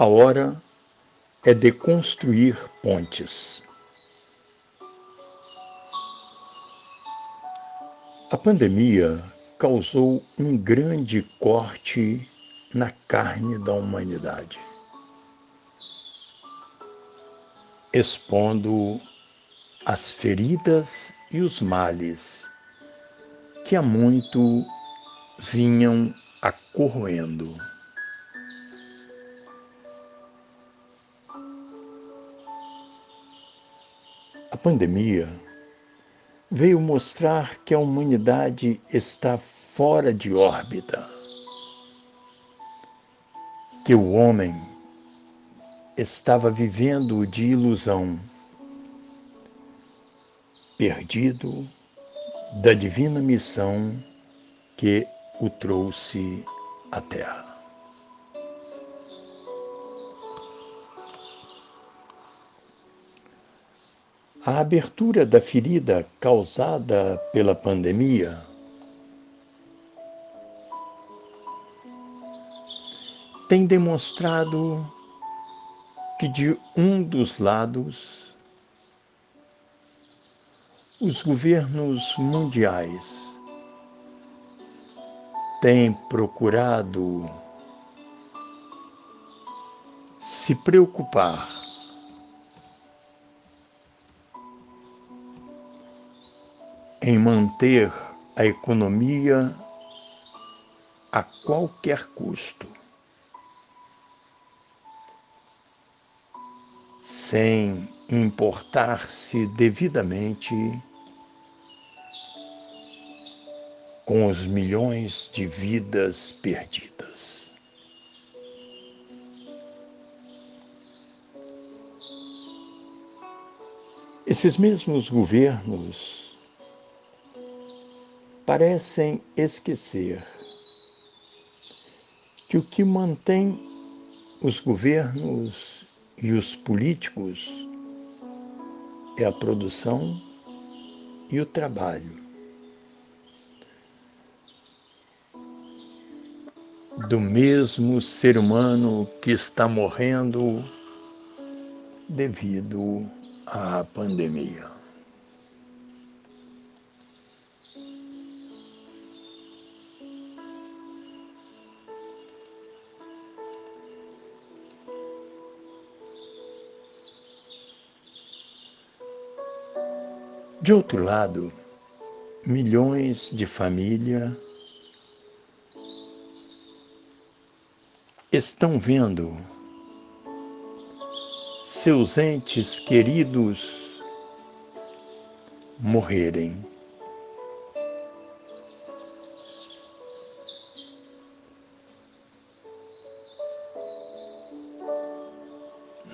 A hora é de construir pontes. A pandemia causou um grande corte na carne da humanidade, expondo as feridas e os males que há muito vinham acorroendo. A pandemia veio mostrar que a humanidade está fora de órbita, que o homem estava vivendo de ilusão, perdido da divina missão que o trouxe à Terra. A abertura da ferida causada pela pandemia tem demonstrado que de um dos lados os governos mundiais têm procurado se preocupar em manter a economia a qualquer custo, sem importar-se devidamente com os milhões de vidas perdidas. Esses mesmos governos parecem esquecer que o que mantém os governos e os políticos é a produção e o trabalho. Do mesmo ser humano que está morrendo devido à pandemia. De outro lado, milhões de famílias estão vendo seus entes queridos morrerem.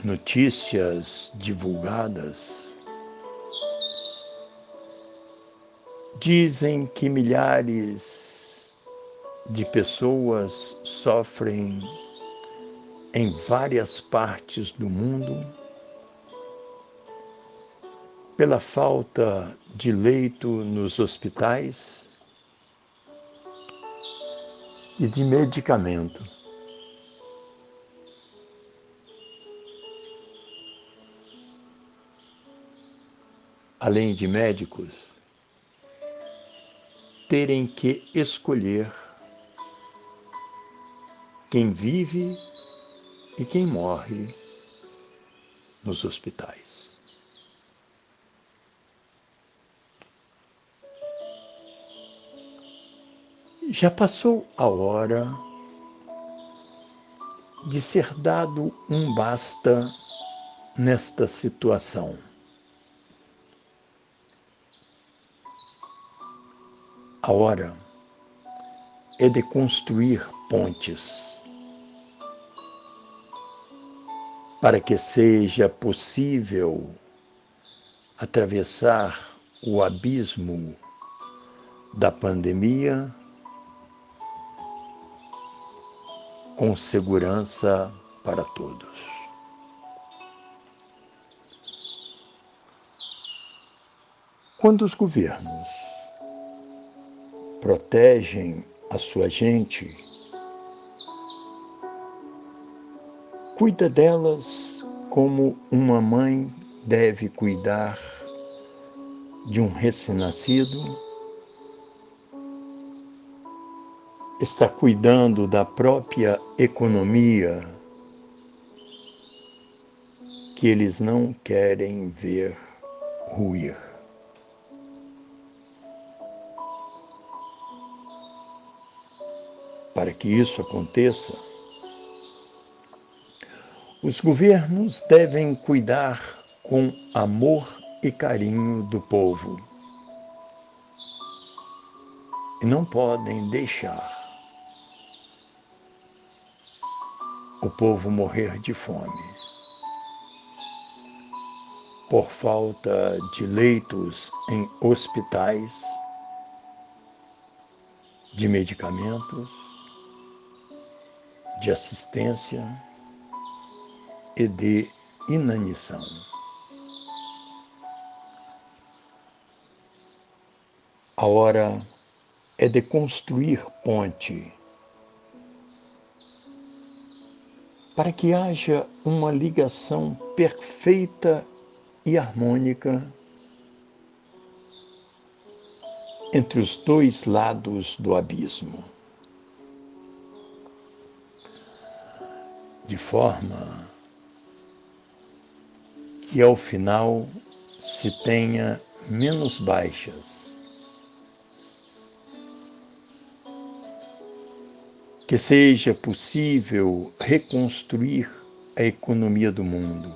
Notícias divulgadas Dizem que milhares de pessoas sofrem em várias partes do mundo pela falta de leito nos hospitais e de medicamento. Além de médicos, terem que escolher quem vive e quem morre nos hospitais. Já passou a hora de ser dado um basta nesta situação. A hora é de construir pontes para que seja possível atravessar o abismo da pandemia com segurança para todos. Quando os governos protegem a sua gente, cuida delas como uma mãe deve cuidar de um recém-nascido, está cuidando da própria economia que eles não querem ver ruir. Para que isso aconteça, os governos devem cuidar com amor e carinho do povo e não podem deixar o povo morrer de fome por falta de leitos em hospitais, de medicamentos, de assistência e de inanição. A hora é de construir ponte para que haja uma ligação perfeita e harmônica entre os dois lados do abismo. De forma que ao final se tenha menos baixas que seja possível reconstruir a economia do mundo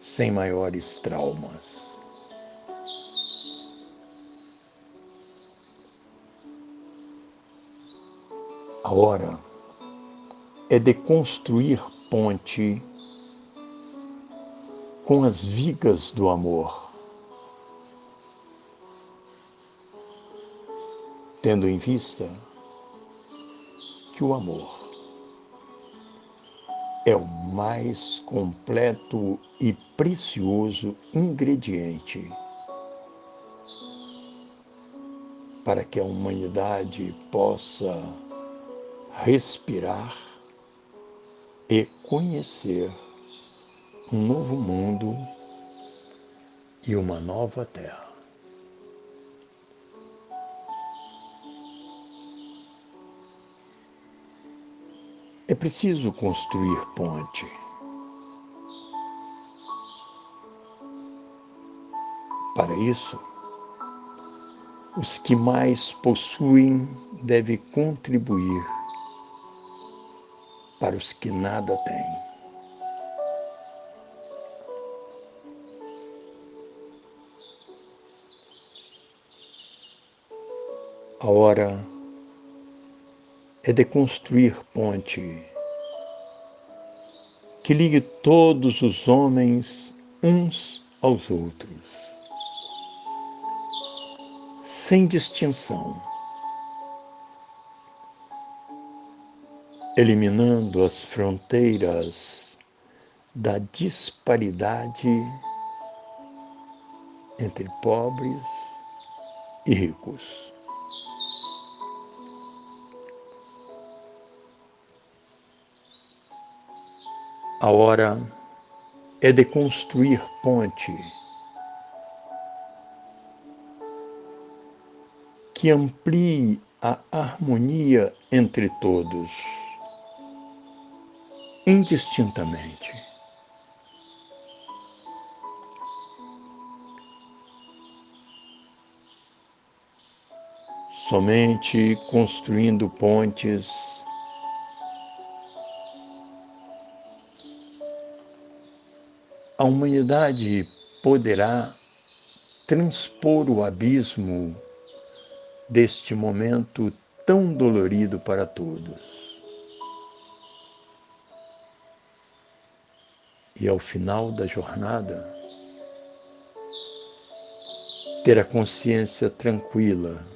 sem maiores traumas. A hora é de construir ponte com as vigas do amor. tendo em vista que o amor é o mais completo e precioso ingrediente para que a humanidade possa respirar e conhecer um novo mundo e uma nova terra. É preciso construir ponte. Para isso, os que mais possuem devem contribuir para os que nada têm. A hora é de construir ponte que ligue todos os homens uns aos outros, sem distinção, eliminando as fronteiras da disparidade entre pobres e ricos. A hora é de construir ponte que amplie a harmonia entre todos, indistintamente. Somente construindo pontes a humanidade poderá transpor o abismo deste momento tão dolorido para todos. E ao final da jornada, ter a consciência tranquila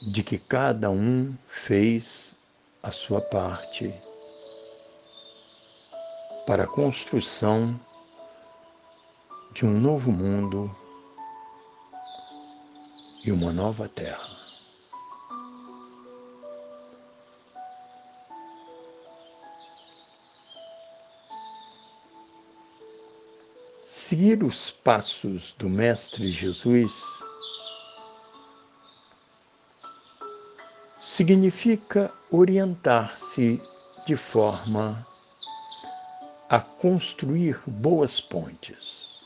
de que cada um fez a sua parte para a construção de um novo mundo e uma nova terra. Seguir os passos do Mestre Jesus significa orientar-se de forma a construir boas pontes.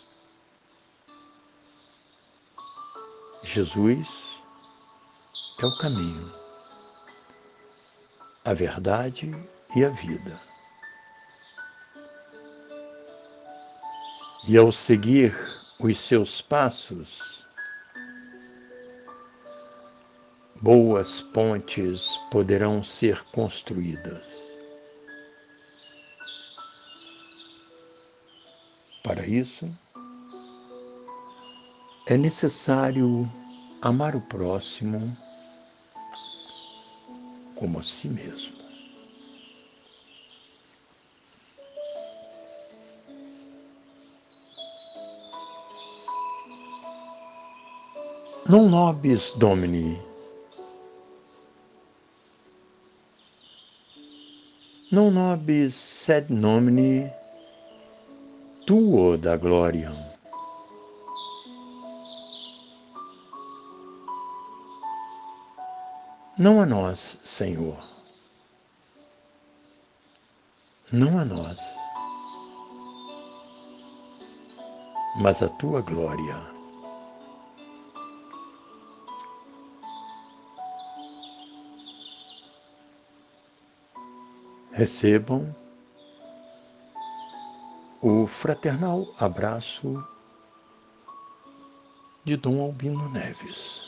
Jesus é o caminho, a verdade e a vida. E ao seguir os seus passos, boas pontes poderão ser construídas. Para isso, é necessário amar o próximo como a si mesmo. Non nobis Domini. Non nobis sed nomini tuo da gloriam. Não a nós, Senhor. Não a nós, mas a tua glória. Recebam o fraternal abraço de Dom Albino Neves.